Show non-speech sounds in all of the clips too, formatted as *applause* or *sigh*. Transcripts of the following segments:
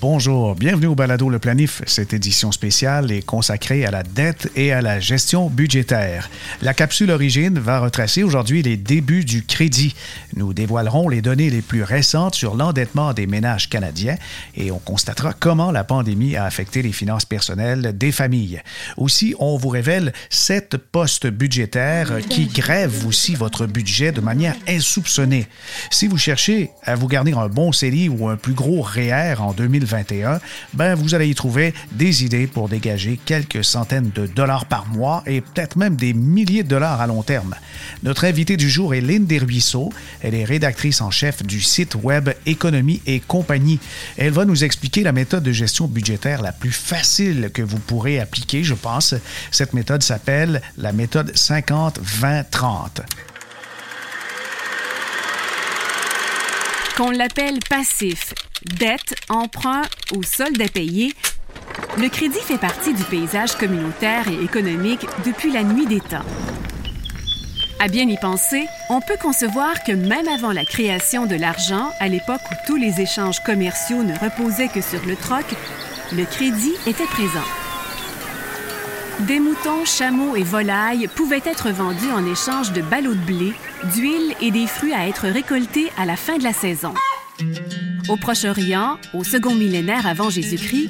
Bonjour, bienvenue au Balado Le Planif. Cette édition spéciale est consacrée à la dette et à la gestion budgétaire. La capsule Origine va retracer aujourd'hui les débuts du crédit. Nous dévoilerons les données les plus récentes sur l'endettement des ménages canadiens et on constatera comment la pandémie a affecté les finances personnelles des familles. Aussi, on vous révèle sept postes budgétaires qui grèvent aussi votre budget de manière insoupçonnée. Si vous cherchez à vous garnir un bon CELI ou un plus gros REER en 2020, ben vous allez y trouver des idées pour dégager quelques centaines de dollars par mois et peut-être même des milliers de dollars à long terme. Notre invitée du jour est Lynn Desruisseaux. Elle est rédactrice en chef du site web Économie et compagnie. Elle va nous expliquer la méthode de gestion budgétaire la plus facile que vous pourrez appliquer, je pense. Cette méthode s'appelle la méthode 50-20-30. Qu'on l'appelle passif, dette, emprunt ou solde à payer, le crédit fait partie du paysage communautaire et économique depuis la nuit des temps. À bien y penser, on peut concevoir que même avant la création de l'argent, à l'époque où tous les échanges commerciaux ne reposaient que sur le troc, le crédit était présent. Des moutons, chameaux et volailles pouvaient être vendus en échange de ballots de blé, d'huile et des fruits à être récoltés à la fin de la saison. Au Proche-Orient, au second millénaire avant Jésus-Christ,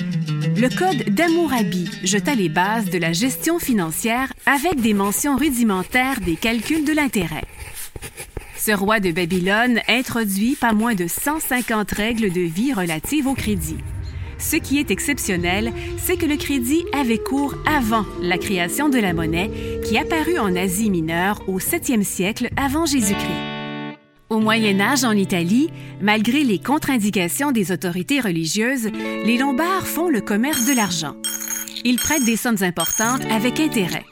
le code d'Hammurabi jeta les bases de la gestion financière avec des mentions rudimentaires des calculs de l'intérêt. Ce roi de Babylone introduit pas moins de 150 règles de vie relatives au crédit. Ce qui est exceptionnel, c'est que le crédit avait cours avant la création de la monnaie qui apparut en Asie mineure au 7e siècle avant Jésus-Christ. Au Moyen Âge en Italie, malgré les contre-indications des autorités religieuses, les Lombards font le commerce de l'argent. Ils prêtent des sommes importantes avec intérêt.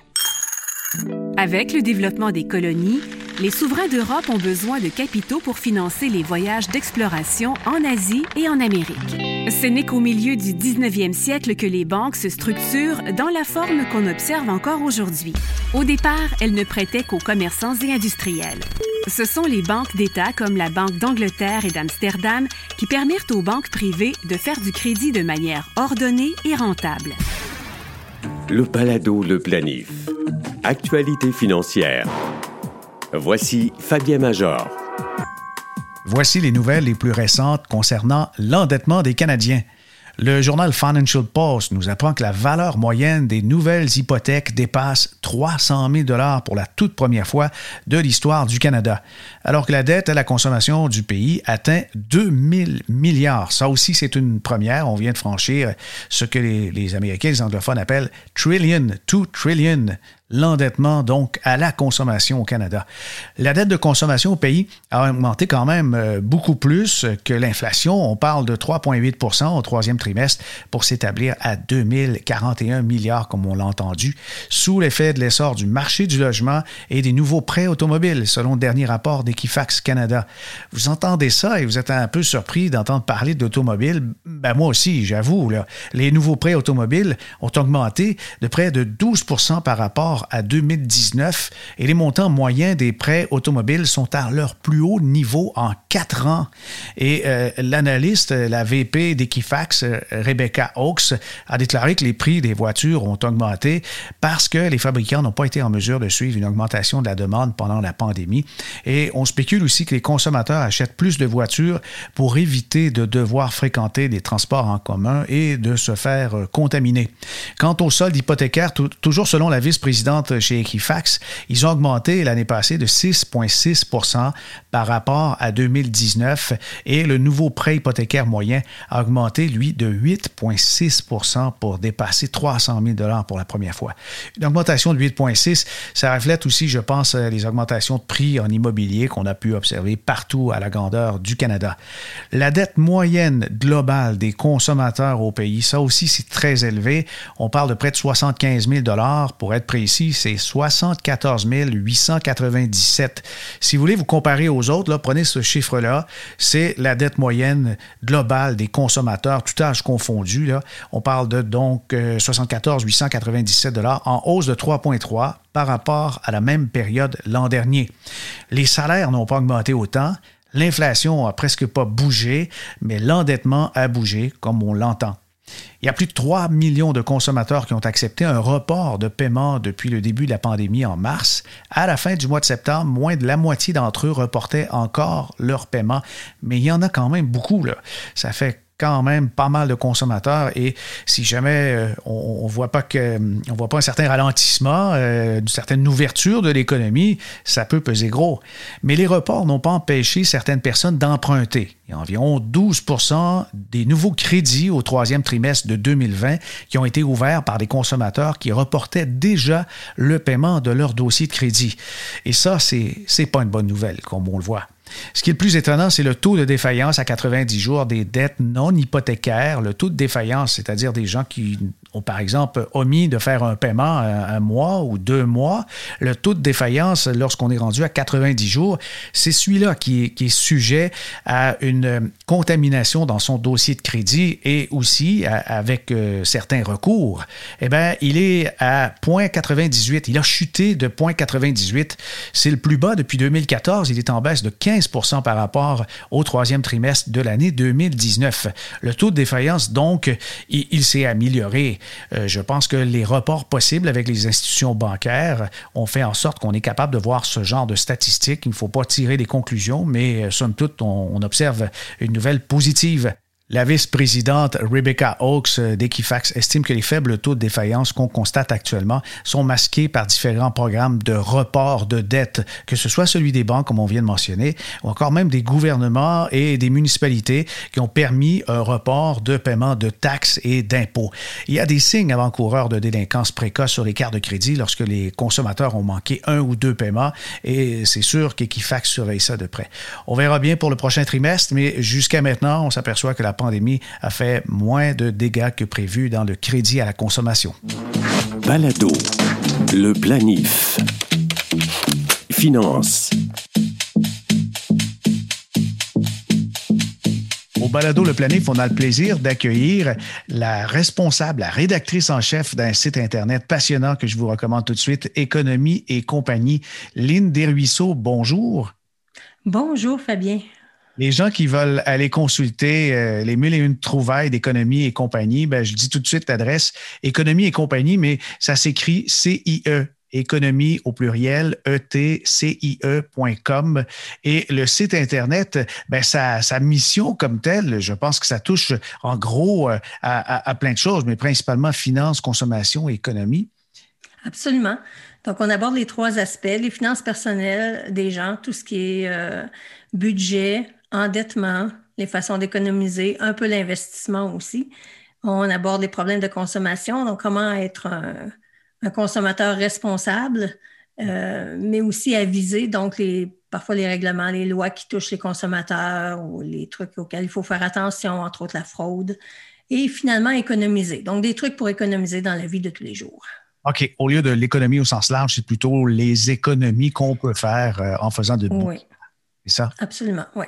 Avec le développement des colonies, les souverains d'Europe ont besoin de capitaux pour financer les voyages d'exploration en Asie et en Amérique. Ce n'est qu'au milieu du 19e siècle que les banques se structurent dans la forme qu'on observe encore aujourd'hui. Au départ, elles ne prêtaient qu'aux commerçants et industriels. Ce sont les banques d'État comme la Banque d'Angleterre et d'Amsterdam qui permirent aux banques privées de faire du crédit de manière ordonnée et rentable. Le balado Le Planif. Actualité financière. Voici Fabien Major. Voici les nouvelles les plus récentes concernant l'endettement des Canadiens. Le journal Financial Post nous apprend que la valeur moyenne des nouvelles hypothèques dépasse 300 000 dollars pour la toute première fois de l'histoire du Canada, alors que la dette à la consommation du pays atteint 2 000 milliards. Ça aussi, c'est une première. On vient de franchir ce que les, les Américains, les anglophones appellent trillion, 2 trillion l'endettement donc à la consommation au Canada. La dette de consommation au pays a augmenté quand même euh, beaucoup plus que l'inflation. On parle de 3,8% au troisième trimestre pour s'établir à 2041 milliards, comme on l'a entendu, sous l'effet de l'essor du marché du logement et des nouveaux prêts automobiles, selon le dernier rapport d'Equifax Canada. Vous entendez ça et vous êtes un peu surpris d'entendre parler d'automobiles. Ben moi aussi, j'avoue, les nouveaux prêts automobiles ont augmenté de près de 12% par rapport à 2019 et les montants moyens des prêts automobiles sont à leur plus haut niveau en quatre ans. Et euh, l'analyste, la VP d'Equifax, euh, Rebecca Oaks, a déclaré que les prix des voitures ont augmenté parce que les fabricants n'ont pas été en mesure de suivre une augmentation de la demande pendant la pandémie. Et on spécule aussi que les consommateurs achètent plus de voitures pour éviter de devoir fréquenter des transports en commun et de se faire euh, contaminer. Quant au solde hypothécaire, toujours selon la vice-présidente chez Equifax, ils ont augmenté l'année passée de 6,6% par rapport à 2019 et le nouveau prêt hypothécaire moyen a augmenté, lui, de 8,6% pour dépasser 300 000 pour la première fois. Une augmentation de 8,6%, ça reflète aussi, je pense, les augmentations de prix en immobilier qu'on a pu observer partout à la grandeur du Canada. La dette moyenne globale des consommateurs au pays, ça aussi, c'est très élevé. On parle de près de 75 000 pour être précis c'est 74 897. Si vous voulez vous comparer aux autres, prenez ce chiffre-là. C'est la dette moyenne globale des consommateurs, tout âge confondu. On parle de donc 74 897 dollars en hausse de 3,3 par rapport à la même période l'an dernier. Les salaires n'ont pas augmenté autant. L'inflation a presque pas bougé, mais l'endettement a bougé, comme on l'entend. Il y a plus de 3 millions de consommateurs qui ont accepté un report de paiement depuis le début de la pandémie en mars. À la fin du mois de septembre, moins de la moitié d'entre eux reportaient encore leur paiement, mais il y en a quand même beaucoup. Ça fait quand même pas mal de consommateurs et si jamais euh, on, ne voit pas que on voit pas un certain ralentissement, euh, une certaine ouverture de l'économie, ça peut peser gros. Mais les reports n'ont pas empêché certaines personnes d'emprunter. Il y a environ 12% des nouveaux crédits au troisième trimestre de 2020 qui ont été ouverts par des consommateurs qui reportaient déjà le paiement de leur dossier de crédit. Et ça, c'est pas une bonne nouvelle, comme on le voit. Ce qui est le plus étonnant, c'est le taux de défaillance à 90 jours des dettes non hypothécaires. Le taux de défaillance, c'est-à-dire des gens qui par exemple, omis de faire un paiement un, mois ou deux mois. Le taux de défaillance, lorsqu'on est rendu à 90 jours, c'est celui-là qui est, sujet à une contamination dans son dossier de crédit et aussi avec euh, certains recours. Eh bien, il est à 0,98. Il a chuté de 0,98. C'est le plus bas depuis 2014. Il est en baisse de 15% par rapport au troisième trimestre de l'année 2019. Le taux de défaillance, donc, il, s'est amélioré. Euh, je pense que les reports possibles avec les institutions bancaires ont fait en sorte qu'on est capable de voir ce genre de statistiques. Il ne faut pas tirer des conclusions, mais euh, somme toute, on observe une nouvelle positive. La vice-présidente Rebecca Oaks euh, d'Equifax estime que les faibles taux de défaillance qu'on constate actuellement sont masqués par différents programmes de report de dettes, que ce soit celui des banques, comme on vient de mentionner, ou encore même des gouvernements et des municipalités qui ont permis un report de paiement de taxes et d'impôts. Il y a des signes avant-coureurs de délinquance précoce sur les cartes de crédit lorsque les consommateurs ont manqué un ou deux paiements, et c'est sûr qu'Equifax surveille ça de près. On verra bien pour le prochain trimestre, mais jusqu'à maintenant, on s'aperçoit que la pandémie a fait moins de dégâts que prévu dans le crédit à la consommation. Balado, le planif. Finance. Au balado Le Planif, on a le plaisir d'accueillir la responsable, la rédactrice en chef d'un site Internet passionnant que je vous recommande tout de suite, Économie et compagnie. Lynn Desruisseaux, bonjour. Bonjour, Fabien les gens qui veulent aller consulter euh, les mille et une trouvailles d'économie et compagnie, ben, je dis tout de suite l'adresse économie et compagnie, mais ça s'écrit C-I-E économie au pluriel etcie.com et le site internet ben sa, mission comme telle je pense que ça touche en gros euh, à, à, plein de choses mais principalement finance consommation et économie. Absolument. Donc on aborde les trois aspects les finances personnelles des gens tout ce qui est euh, budget endettement, les façons d'économiser, un peu l'investissement aussi. On aborde les problèmes de consommation, donc comment être un, consommateur responsable, euh, mais aussi aviser, donc les, parfois les règlements, les lois qui touchent les consommateurs ou les trucs auxquels il faut faire attention, entre autres la fraude, et finalement économiser. Donc des trucs pour économiser dans la vie de tous les jours. OK. Au lieu de l'économie au sens large, c'est plutôt les économies qu'on peut faire euh, en faisant de Oui. C'est ça? Absolument, oui.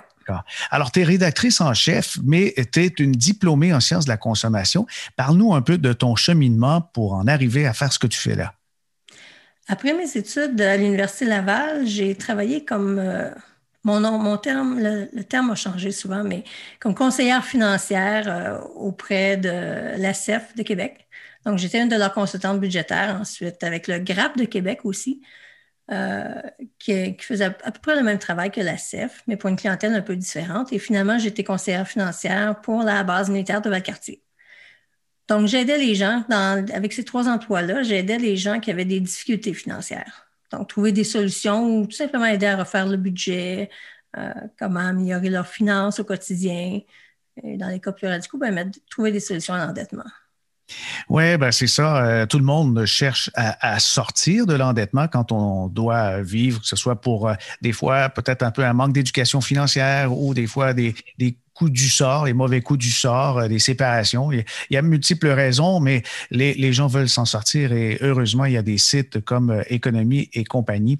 Alors, tu es rédactrice en chef, mais tu es une diplômée en sciences de la consommation. Parle-nous un peu de ton cheminement pour en arriver à faire ce que tu fais là. Après mes études à l'Université Laval, j'ai travaillé comme, euh, mon, mon terme, le, terme a changé souvent, mais comme conseillère financière euh, auprès de la CEF de Québec. Donc, j'étais une de leurs consultantes budgétaires ensuite avec le GRAP de Québec aussi. Euh, qui, faisait à peu près le même travail que la CEF, mais pour une clientèle un peu différente. Et finalement, j'étais conseillère financière pour la base militaire de Valcartier. Donc, j'aidais les gens, avec ces trois emplois-là, j'aidais les gens qui avaient des difficultés financières. Donc, trouver des solutions ou tout simplement aider à refaire le budget, euh, comment améliorer leurs finances au quotidien. Et dans les cas plus radicaux, ben, trouver des solutions à l'endettement. Oui, ben c'est ça. Euh, tout le monde cherche à, sortir de l'endettement quand on doit vivre, que ce soit pour euh, des fois peut-être un peu un manque d'éducation financière ou des fois des, des coups du sort, les mauvais coups du sort, euh, des séparations. Il y a multiples raisons, mais les, gens veulent s'en sortir et heureusement, il y a des sites comme euh, Économie et compagnie.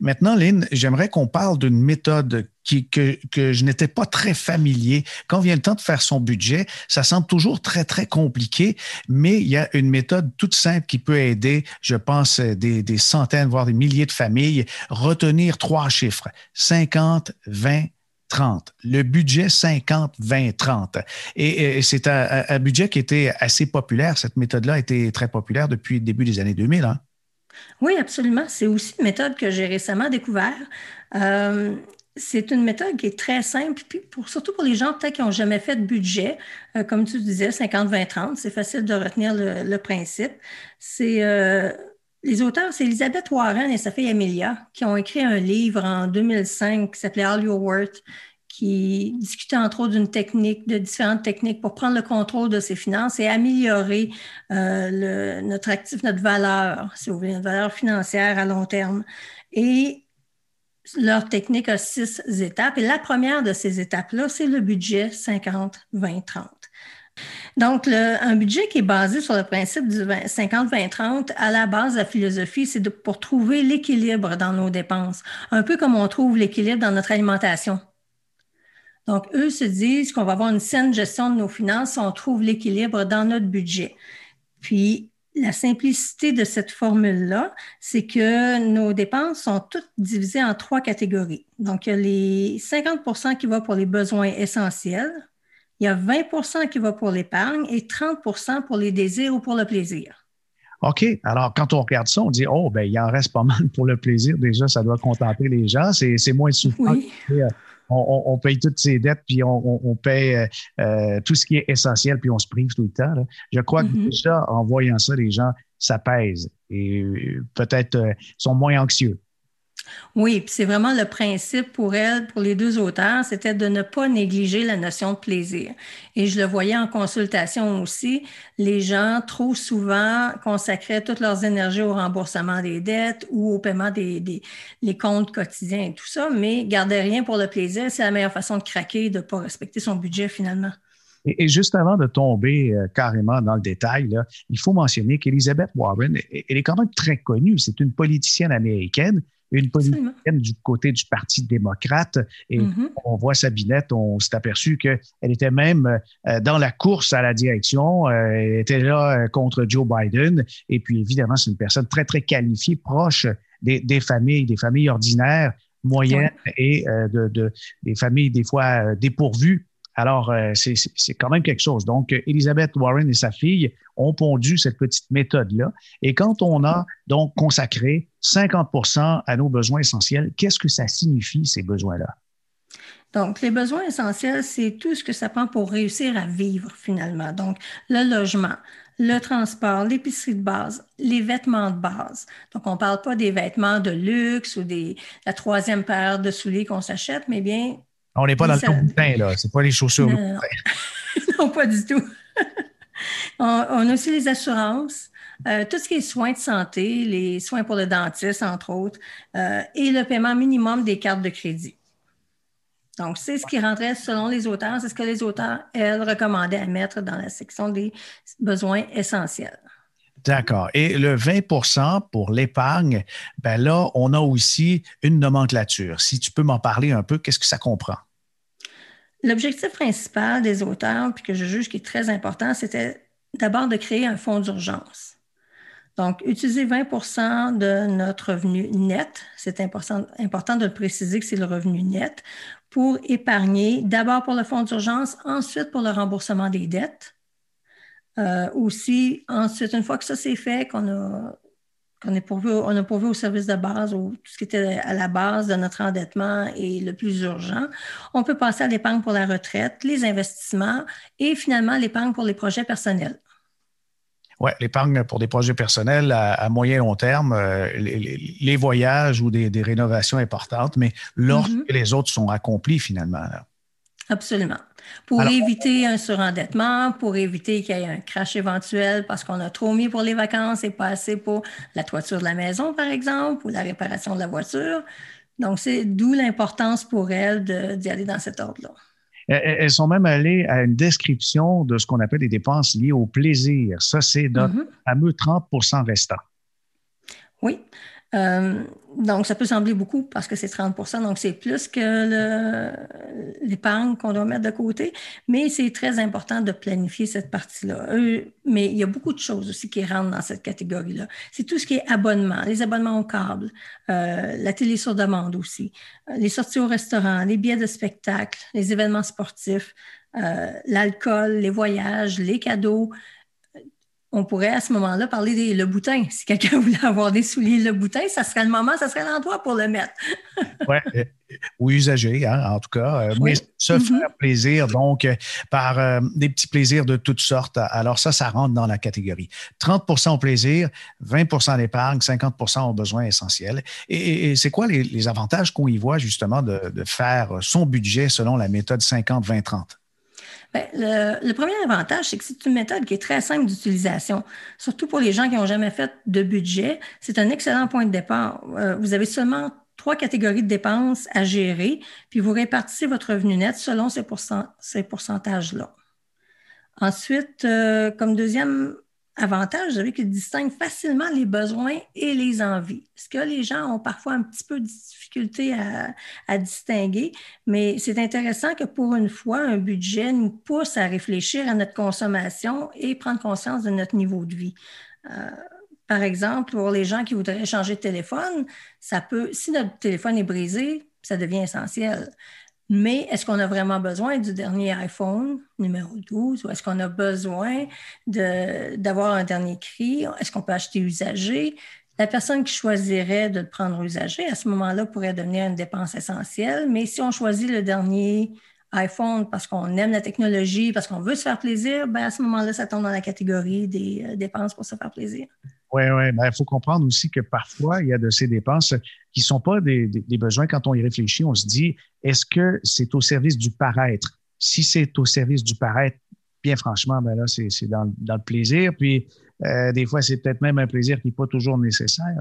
Maintenant, Lynn, j'aimerais qu'on parle d'une méthode que, je n'étais pas très familier. Quand vient le temps de faire son budget, ça semble toujours très, très compliqué, mais il y a une méthode toute simple qui peut aider, je pense, des, des centaines, voire des milliers de familles, retenir trois chiffres, 50, 20, 30. Le budget 50, 20, 30. Et, c'est un, budget qui était assez populaire. Cette méthode-là a été très populaire depuis le début des années 2000. Hein? Oui, absolument. C'est aussi une méthode que j'ai récemment découverte. Euh, c'est une méthode qui est très simple, puis surtout pour les gens peut-être qui n'ont jamais fait de budget, euh, comme tu disais, 50, 20, 30, c'est facile de retenir le, principe. C'est euh, les auteurs, c'est Elisabeth Warren et sa fille Amelia, qui ont écrit un livre en 2005 qui s'appelait All Your Worth, qui discutait entre autres d'une technique, de différentes techniques pour prendre le contrôle de ses finances et améliorer euh, notre actif, notre valeur, si vous voulez, notre valeur financière à long terme. Et leur technique a six étapes. Et la première de ces étapes-là, c'est le budget 50, 20, 30. Donc, un budget qui est basé sur le principe du 50-20-30, à la base la philosophie, c'est pour trouver l'équilibre dans nos dépenses, un peu comme on trouve l'équilibre dans notre alimentation. Donc, eux se disent qu'on va avoir une saine gestion de nos finances si on trouve l'équilibre dans notre budget. Puis, la simplicité de cette formule-là, c'est que nos dépenses sont toutes divisées en trois catégories. Donc, il y a les 50% qui vont pour les besoins essentiels, il y a 20% qui va pour l'épargne et 30% pour les désirs ou pour le plaisir. OK. Alors, quand on regarde ça, on dit, oh, ben, il en reste pas mal pour le plaisir. Déjà, ça doit contenter les gens. C'est moins souffrant. Euh, on, paye toutes ses dettes, puis on, paye euh, euh, tout ce qui est essentiel, puis on se prive tout le temps. Je crois que mm-hmm. déjà, en voyant ça, les gens s'apaisent et peut-être sont moins anxieux. Oui, puis c'est vraiment le principe pour elle, pour les deux auteurs, c'était de ne pas négliger la notion de plaisir. Et je le voyais en consultation aussi, les gens trop souvent consacraient toutes leurs énergies au remboursement des dettes ou au paiement des, des comptes quotidiens et tout ça, mais garder rien pour le plaisir, c'est la meilleure façon de craquer, de ne pas respecter son budget finalement. Et, juste avant de tomber euh, carrément dans le détail, il faut mentionner qu'Elizabeth Warren, elle est quand même très connue. C'est une politicienne américaine une politicienne du côté du Parti démocrate. Et mm-hmm. on voit Sabinette, on s'est aperçu qu'elle était même euh, dans la course à la direction. Euh, elle était là euh, contre Joe Biden. Et puis, évidemment, c'est une personne très, très qualifiée, proche des, familles, des familles ordinaires, moyennes et de, des familles des fois dépourvues alors, euh, c'est quand même quelque chose. Donc, Elizabeth Warren et sa fille ont pondu cette petite méthode-là. Et quand on a donc consacré 50% à nos besoins essentiels, qu'est-ce que ça signifie, ces besoins-là? Donc, les besoins essentiels, c'est tout ce que ça prend pour réussir à vivre finalement. Donc, le logement, le transport, l'épicerie de base, les vêtements de base. Donc, on ne parle pas des vêtements de luxe ou des, la troisième paire de souliers qu'on s'achète, mais bien on n'est pas dans le boutin, là. C'est pas les chaussures. Non, *laughs* non. pas du tout. *laughs* on, a aussi les assurances, euh, tout ce qui est soins de santé, les soins pour le dentiste, entre autres, euh, et le paiement minimum des cartes de crédit. Donc, c'est ce qui rentrait selon les auteurs, c'est ce que les auteurs, elles, recommandaient à mettre dans la section des besoins essentiels. D'accord. Et le 20% pour l'épargne, ben là, on a aussi une nomenclature. Si tu peux m'en parler un peu, qu'est-ce que ça comprend? L'objectif principal des auteurs, puis que je juge qui est très important, c'était d'abord de créer un fonds d'urgence. Donc, utiliser 20% de notre revenu net, c'est important, important de le préciser que c'est le revenu net, pour épargner d'abord pour le fonds d'urgence, ensuite pour le remboursement des dettes, euh, aussi, ensuite, une fois que ça c'est fait, qu'on a, qu'on est pourvu, on a pourvu au service de base, ou tout ce qui était à la base de notre endettement et le plus urgent, on peut passer à l'épargne pour la retraite, les investissements et finalement l'épargne pour les projets personnels. Oui, l'épargne pour des projets personnels à, moyen et long terme, euh, les, voyages ou des, rénovations importantes, mais lorsque mm-hmm. les autres sont accomplis finalement. Absolument. Pour éviter un surendettement, pour éviter qu'il y ait un crash éventuel parce qu'on a trop mis pour les vacances et pas assez pour la toiture de la maison, par exemple, ou la réparation de la voiture. Donc, c'est d'où l'importance pour elle d'y aller dans cet ordre-là. Elles sont même allées à une description de ce qu'on appelle des dépenses liées au plaisir. Ça, c'est notre mm-hmm. fameux 30% restant. Oui. Euh, donc, ça peut sembler beaucoup parce que c'est 30% donc c'est plus que l'épargne qu'on doit mettre de côté, mais c'est très important de planifier cette partie-là. Mais il y a beaucoup de choses aussi qui rentrent dans cette catégorie-là. C'est tout ce qui est abonnement, les abonnements au câble, euh, la télé sur demande aussi, euh, les sorties au restaurant, les billets de spectacle, les événements sportifs, l'alcool, les voyages, les cadeaux, on pourrait à ce moment-là parler des le boutin. Si quelqu'un *laughs* voulait avoir des souliers le boutin, ça serait le moment, ça serait l'endroit pour le mettre. *laughs* oui, euh, ou usager, hein, en tout cas. Euh, mais se mm-hmm. faire plaisir, donc, euh, par des petits plaisirs de toutes sortes. Alors, ça, ça rentre dans la catégorie. 30% au plaisir, 20% d'épargne, 50% aux besoins essentiels. Et, c'est quoi les, avantages qu'on y voit, justement, de faire son budget selon la méthode 50-20-30? Ben, le, premier avantage, c'est que c'est une méthode qui est très simple d'utilisation, surtout pour les gens qui n'ont jamais fait de budget. C'est un excellent point de départ. Euh, vous avez seulement trois catégories de dépenses à gérer, puis vous répartissez votre revenu net selon ces, pourcentages-là. Ensuite, euh, comme deuxième avantage, vous savez qu'il distingue facilement les besoins et les envies. Ce que les gens ont parfois un petit peu de difficulté à, distinguer, mais c'est intéressant que pour une fois, un budget nous pousse à réfléchir à notre consommation et prendre conscience de notre niveau de vie. Euh, par exemple, pour les gens qui voudraient changer de téléphone, ça peut, si notre téléphone est brisé, ça devient essentiel. Mais est-ce qu'on a vraiment besoin du dernier iPhone numéro 12 ou est-ce qu'on a besoin d'avoir un dernier cri? Est-ce qu'on peut acheter usagé? La personne qui choisirait de le prendre usagé, à ce moment-là, pourrait devenir une dépense essentielle. Mais si on choisit le dernier iPhone parce qu'on aime la technologie, parce qu'on veut se faire plaisir, ben à ce moment-là, ça tombe dans la catégorie des euh, dépenses pour se faire plaisir. Oui, oui. Ben, il faut comprendre aussi que parfois, il y a de ces dépenses qui ne sont pas des, besoins. Quand on y réfléchit, on se dit, est-ce que c'est au service du paraître? Si c'est au service du paraître, bien franchement, ben là, c'est dans, le plaisir. Puis, euh, des fois, c'est peut-être même un plaisir qui n'est pas toujours nécessaire.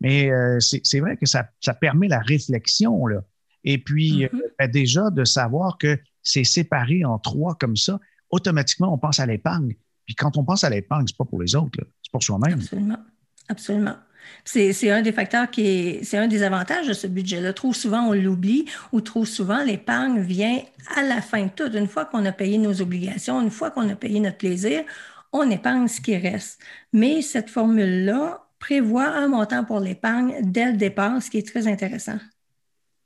Mais euh, c'est vrai que ça, permet la réflexion. Là. Et puis, mm-hmm. ben, déjà, de savoir que c'est séparé en trois comme ça, automatiquement, on pense à l'épargne. Puis quand on pense à l'épargne, ce n'est pas pour les autres, c'est pour soi-même. Absolument. Absolument. C'est un des facteurs qui est, c'est un des avantages de ce budget-là. Trop souvent, on l'oublie ou trop souvent, l'épargne vient à la fin de tout. Une fois qu'on a payé nos obligations, une fois qu'on a payé notre plaisir, on épargne ce qui reste. Mais cette formule-là prévoit un montant pour l'épargne dès le départ, ce qui est très intéressant.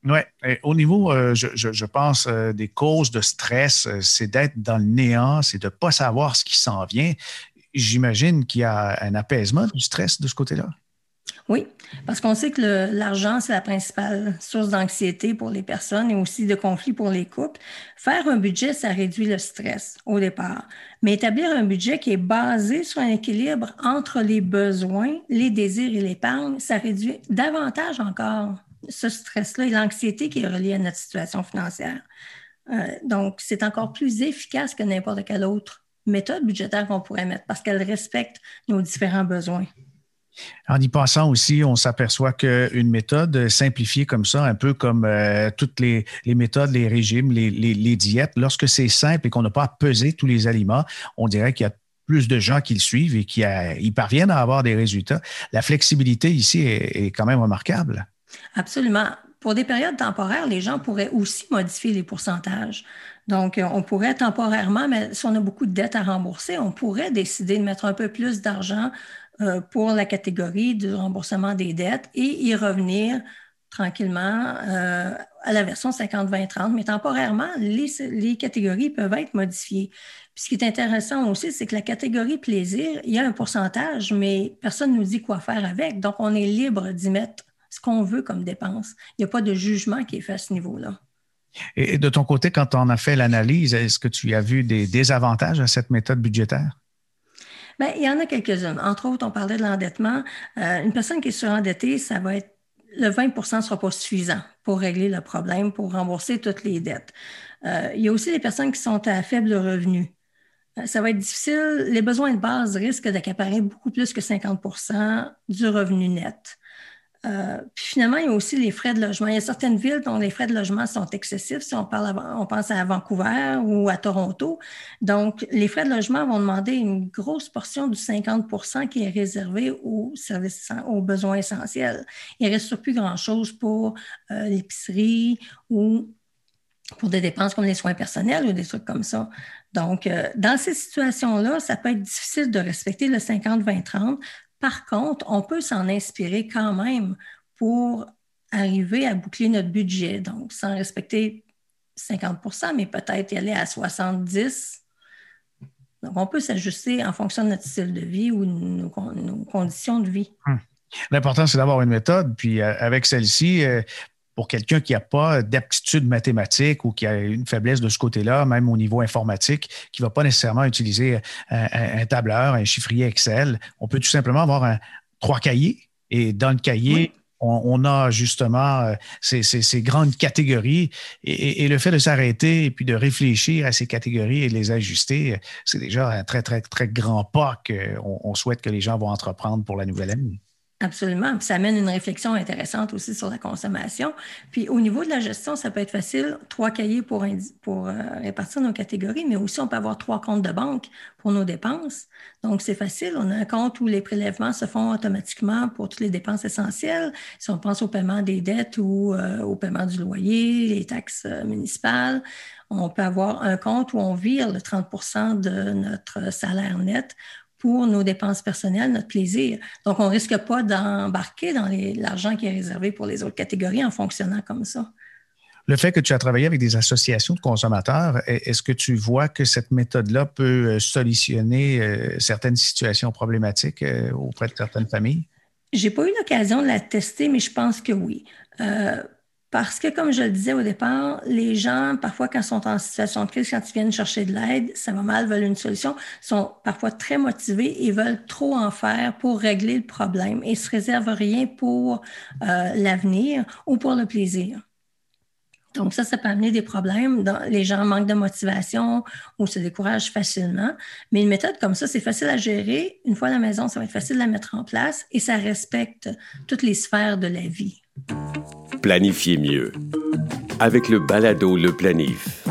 Oui. Au niveau, euh, je, pense, euh, des causes de stress, euh, c'est d'être dans le néant, c'est de ne pas savoir ce qui s'en vient. J'imagine qu'il y a un apaisement du stress de ce côté-là. Oui, parce qu'on sait que l'argent, c'est la principale source d'anxiété pour les personnes et aussi de conflit pour les couples. Faire un budget, ça réduit le stress au départ. Mais établir un budget qui est basé sur un équilibre entre les besoins, les désirs et l'épargne, ça réduit davantage encore ce stress-là et l'anxiété qui est reliée à notre situation financière. Euh, donc, c'est encore plus efficace que n'importe quelle autre méthode budgétaire qu'on pourrait mettre parce qu'elle respecte nos différents besoins. En y pensant aussi, on s'aperçoit qu'une méthode simplifiée comme ça, un peu comme euh, toutes les, méthodes, les régimes, les, diètes, lorsque c'est simple et qu'on n'a pas à peser tous les aliments, on dirait qu'il y a plus de gens qui le suivent et qui y parviennent à avoir des résultats. La flexibilité ici est quand même remarquable. Absolument. Pour des périodes temporaires, les gens pourraient aussi modifier les pourcentages. Donc, euh, on pourrait temporairement, mais si on a beaucoup de dettes à rembourser, on pourrait décider de mettre un peu plus d'argent euh, pour la catégorie du remboursement des dettes et y revenir tranquillement euh, à la version 50-20-30, mais temporairement, les, les, catégories peuvent être modifiées. Ce qui est intéressant aussi, c'est que la catégorie plaisir, il y a un pourcentage, mais personne ne nous dit quoi faire avec. Donc, on est libre d'y mettre ce qu'on veut comme dépense. Il n'y a pas de jugement qui est fait à ce niveau-là. Et de ton côté, quand on a fait l'analyse, est-ce que tu as vu des désavantages à cette méthode budgétaire? Bien, il y en a quelques-unes. Entre autres, on parlait de l'endettement. Euh, une personne qui est surendettée, ça va être le 20% ne sera pas suffisant pour régler le problème, pour rembourser toutes les dettes. Euh, il y a aussi les personnes qui sont à faible revenu. Euh, ça va être difficile. Les besoins de base risquent d'accaparer beaucoup plus que 50% du revenu net. Euh, puis finalement, il y a aussi les frais de logement. Il y a certaines villes dont les frais de logement sont excessifs, si on, parle on pense à Vancouver ou à Toronto. Donc, les frais de logement vont demander une grosse portion du 50% qui est réservé aux services, aux besoins essentiels. Il ne reste plus grand-chose pour euh, l'épicerie ou pour des dépenses comme les soins personnels ou des trucs comme ça. Donc, euh, dans ces situations-là, ça peut être difficile de respecter le 50-20-30 par contre, on peut s'en inspirer quand même pour arriver à boucler notre budget. Donc, sans respecter 50% mais peut-être y aller à 70% Donc, on peut s'ajuster en fonction de notre style de vie ou nos, conditions de vie. Hum. L'important, c'est d'avoir une méthode. Puis, euh, avec celle-ci, euh, pour quelqu'un qui n'a pas d'aptitude mathématique ou qui a une faiblesse de ce côté-là, même au niveau informatique, qui ne va pas nécessairement utiliser un, tableur, un chiffrier Excel, on peut tout simplement avoir un, trois cahiers et dans le cahier, on, a justement euh, ces, grandes catégories et, le fait de s'arrêter et puis de réfléchir à ces catégories et de les ajuster, c'est déjà un très, très, très grand pas qu'on on souhaite que les gens vont entreprendre pour la nouvelle année. Absolument. Puis ça amène une réflexion intéressante aussi sur la consommation. Puis au niveau de la gestion, ça peut être facile, trois cahiers pour, euh, répartir nos catégories, mais aussi on peut avoir trois comptes de banque pour nos dépenses. Donc c'est facile. On a un compte où les prélèvements se font automatiquement pour toutes les dépenses essentielles. Si on pense au paiement des dettes ou euh, au paiement du loyer, les taxes euh, municipales, on peut avoir un compte où on vire le 30% de notre salaire net pour nos dépenses personnelles, notre plaisir. Donc, on ne risque pas d'embarquer dans l'argent qui est réservé pour les autres catégories en fonctionnant comme ça. Le fait que tu as travaillé avec des associations de consommateurs, est-ce que tu vois que cette méthode-là peut euh, solutionner euh, certaines situations problématiques euh, auprès de certaines familles? J'ai pas eu l'occasion de la tester, mais je pense que oui. Parce que, comme je le disais au départ, les gens, parfois, quand ils sont en situation de crise, quand ils viennent chercher de l'aide, ça va mal, veulent une solution, sont parfois très motivés et veulent trop en faire pour régler le problème et se réservent rien pour euh, l'avenir ou pour le plaisir. Donc, ça, ça peut amener des problèmes. les gens manquent de motivation ou se découragent facilement. Mais une méthode comme ça, c'est facile à gérer. Une fois à la maison, ça va être facile de la mettre en place et ça respecte toutes les sphères de la vie. Planifiez mieux avec le balado Le Planif.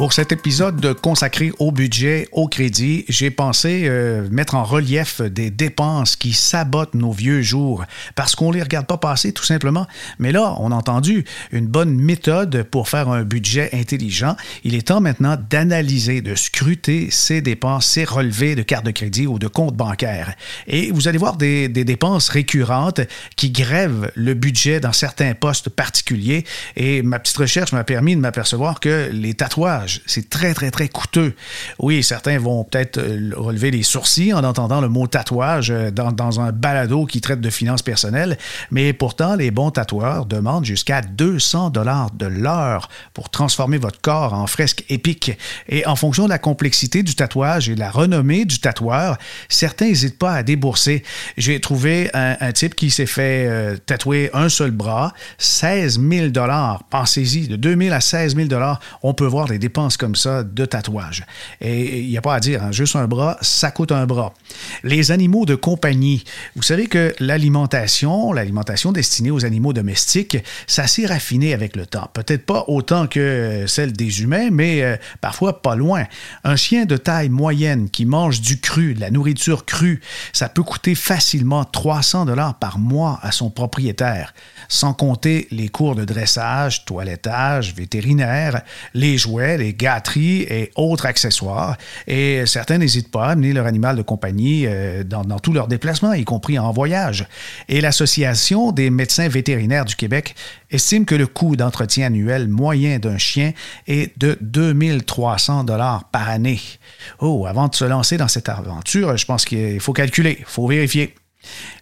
Pour cet épisode consacré au budget, au crédit, j'ai pensé euh, mettre en relief des dépenses qui sabotent nos vieux jours parce qu'on ne les regarde pas passer tout simplement. Mais là, on a entendu une bonne méthode pour faire un budget intelligent. Il est temps maintenant d'analyser, de scruter ces dépenses, ces relevés de carte de crédit ou de compte bancaire. Et vous allez voir des, des dépenses récurrentes qui grèvent le budget dans certains postes particuliers. Et ma petite recherche m'a permis de m'apercevoir que les tatouages c'est très, très, très coûteux. Oui, certains vont peut-être euh, relever les sourcils en entendant le mot tatouage euh, dans, un balado qui traite de finances personnelles, mais pourtant, les bons tatoueurs demandent jusqu'à 200 dollars de l'heure pour transformer votre corps en fresque épique. Et en fonction de la complexité du tatouage et de la renommée du tatoueur, certains n'hésitent pas à débourser. J'ai trouvé un, type qui s'est fait euh, tatouer un seul bras, 16 000 dollars. Pensez-y, de 2 000 à 16 000 dollars, on peut voir des dépenses comme ça de tatouage. Et il n'y a pas à dire, hein, juste un bras, ça coûte un bras. Les animaux de compagnie. Vous savez que l'alimentation, l'alimentation destinée aux animaux domestiques, ça s'est raffiné avec le temps. Peut-être pas autant que celle des humains, mais euh, parfois pas loin. Un chien de taille moyenne qui mange du cru, de la nourriture crue, ça peut coûter facilement 300 dollars par mois à son propriétaire, sans compter les cours de dressage, toilettage, vétérinaire, les jouets, les gâteries et autres accessoires. Et certains n'hésitent pas à amener leur animal de compagnie euh, dans, tous leurs déplacements, y compris en voyage. Et l'Association des médecins vétérinaires du Québec estime que le coût d'entretien annuel moyen d'un chien est de 2300 dollars par année. Oh, avant de se lancer dans cette aventure, je pense qu'il faut calculer, il faut vérifier.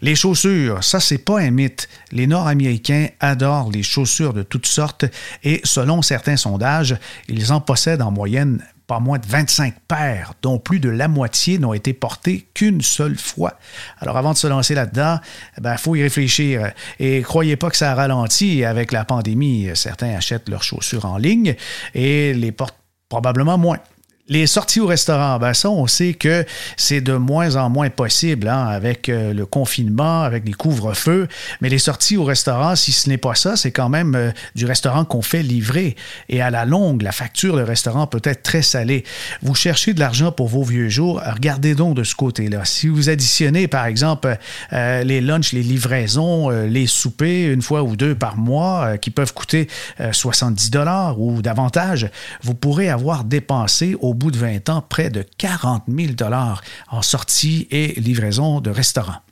Les chaussures, ça c'est pas un mythe. Les Nord-Américains adorent les chaussures de toutes sortes et selon certains sondages, ils en possèdent en moyenne pas moins de 25 paires, dont plus de la moitié n'ont été portées qu'une seule fois. Alors avant de se lancer là-dedans, il ben, faut y réfléchir. Et croyez pas que ça ralentit avec la pandémie. Certains achètent leurs chaussures en ligne et les portent probablement moins Les sorties au restaurant, ben ça, on sait que c'est de moins en moins possible hein, avec euh, le confinement, avec les couvre-feux. Mais les sorties au restaurant, si ce n'est pas ça, c'est quand même euh, du restaurant qu'on fait livrer. Et à la longue, la facture de restaurant peut être très salée. Vous cherchez de l'argent pour vos vieux jours, regardez donc de ce côté-là. Si vous additionnez, par exemple, euh, les lunchs, les livraisons, les soupers, une fois ou deux par mois, qui peuvent coûter 70 dollars ou davantage, vous pourrez avoir dépensé au bout de 20 ans près de 40 000 dollars en sortie et livraison de restaurants.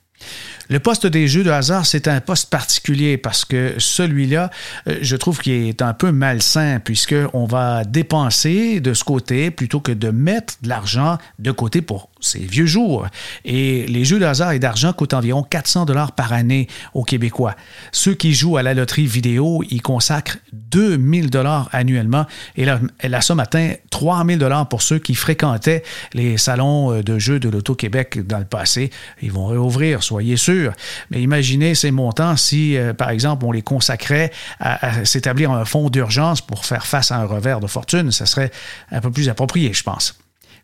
Le poste des jeux de hasard, c'est un poste particulier parce que celui-là, euh, je trouve qu'il est un peu malsain puisqu'on va dépenser de ce côté plutôt que de mettre de l'argent de côté pour ces vieux jours. Et les jeux de hasard et d'argent coûtent environ 400 dollars par année aux Québécois. Ceux qui jouent à la loterie vidéo y consacrent 2000 dollars annuellement et la, somme atteint 3000 dollars pour ceux qui fréquentaient les salons euh, de jeux de l'Auto-Québec dans le passé. Ils vont réouvrir, soyez sûrs. Mais imaginez ces montants si, euh, par exemple, on les consacrait à, à s'établir un fonds d'urgence pour faire face à un revers de fortune. Ça serait un peu plus approprié, je pense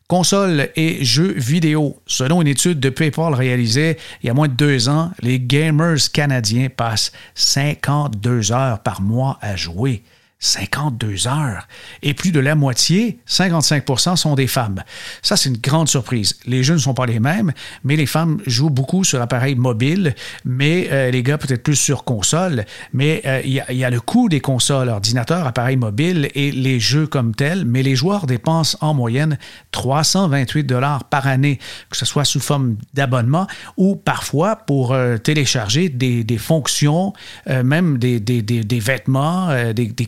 consoles et jeux vidéo. Selon une étude de PayPal réalisée il y a moins de deux ans, les gamers canadiens passent 52 heures par mois à jouer. 52 heures. Et plus de la moitié, 55% sont des femmes. Ça, c'est une grande surprise. Les jeux ne sont pas les mêmes, mais les femmes jouent beaucoup sur appareil mobile, mais euh, les gars peut-être plus sur console. Mais euh, il y, a le coût des consoles, ordinateurs, appareils mobiles et les jeux comme tels, mais les joueurs dépensent en moyenne 328 dollars par année, que ce soit sous forme d'abonnement ou parfois pour euh, télécharger des, fonctions, même des, vêtements, des, des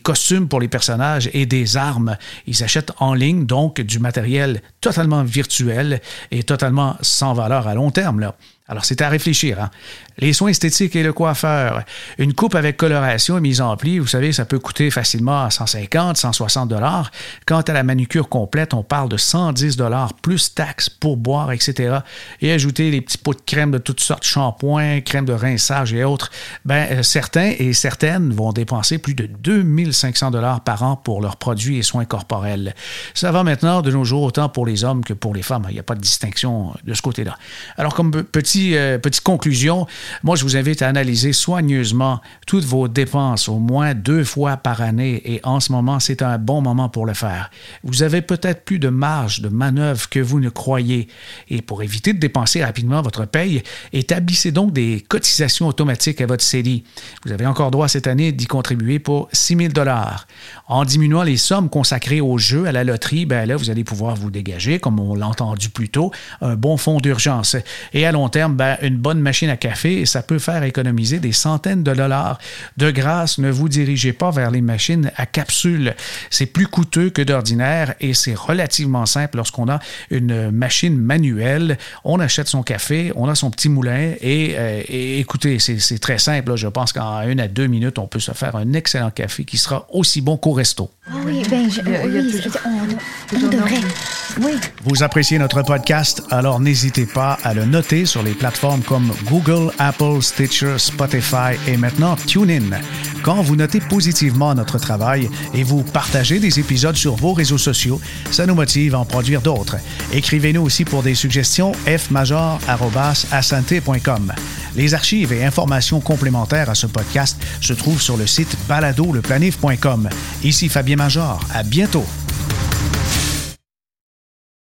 pour les personnages et des armes. Ils achètent en ligne donc du matériel totalement virtuel et totalement sans valeur à long terme. Alors, c'est à réfléchir. Hein? Les soins esthétiques et le coiffeur. Une coupe avec coloration et mise en pli, vous savez, ça peut coûter facilement 150, 160 dollars. Quant à la manucure complète, on parle de 110 dollars plus taxes pour boire, etc. Et ajouter les petits pots de crème de toutes sortes, shampoing, crème de rinçage et autres. Ben, euh, certains et certaines vont dépenser plus de 2500 dollars par an pour leurs produits et soins corporels. Ça va maintenant de nos jours autant pour les hommes que pour les femmes. Il n'y a pas de distinction de ce côté-là. Alors, comme petit euh, petite conclusion, moi, je vous invite à analyser soigneusement toutes vos dépenses au moins deux fois par année et en ce moment, c'est un bon moment pour le faire. Vous avez peut-être plus de marge de manœuvre que vous ne croyez et pour éviter de dépenser rapidement votre paye, établissez donc des cotisations automatiques à votre CELI. Vous avez encore droit cette année d'y contribuer pour 6 000 En diminuant les sommes consacrées au jeu, à la loterie, ben là, vous allez pouvoir vous dégager, comme on l'a entendu plus tôt, un bon fonds d'urgence. Et à long terme, ben, une bonne machine à café, ça peut faire économiser des centaines de dollars. De grâce, ne vous dirigez pas vers les machines à capsule. C'est plus coûteux que d'ordinaire et c'est relativement simple lorsqu'on a une machine manuelle. On achète son café, on a son petit moulin et, euh, écoutez, c'est très simple. Je pense qu'en une à deux minutes, on peut se faire un excellent café qui sera aussi bon qu'au resto. Oui, ben, je, oui, on, devrait. Oui. Vous appréciez notre podcast, alors n'hésitez pas à le noter sur les plateformes comme Google, Apple, Stitcher, Spotify et maintenant TuneIn. Quand vous notez positivement notre travail et vous partagez des épisodes sur vos réseaux sociaux, ça nous motive à en produire d'autres. Écrivez-nous aussi pour des suggestions fmajor.com. Les archives et informations complémentaires à ce podcast se trouvent sur le site baladoleplanif.com. Ici Fabien Major. À bientôt.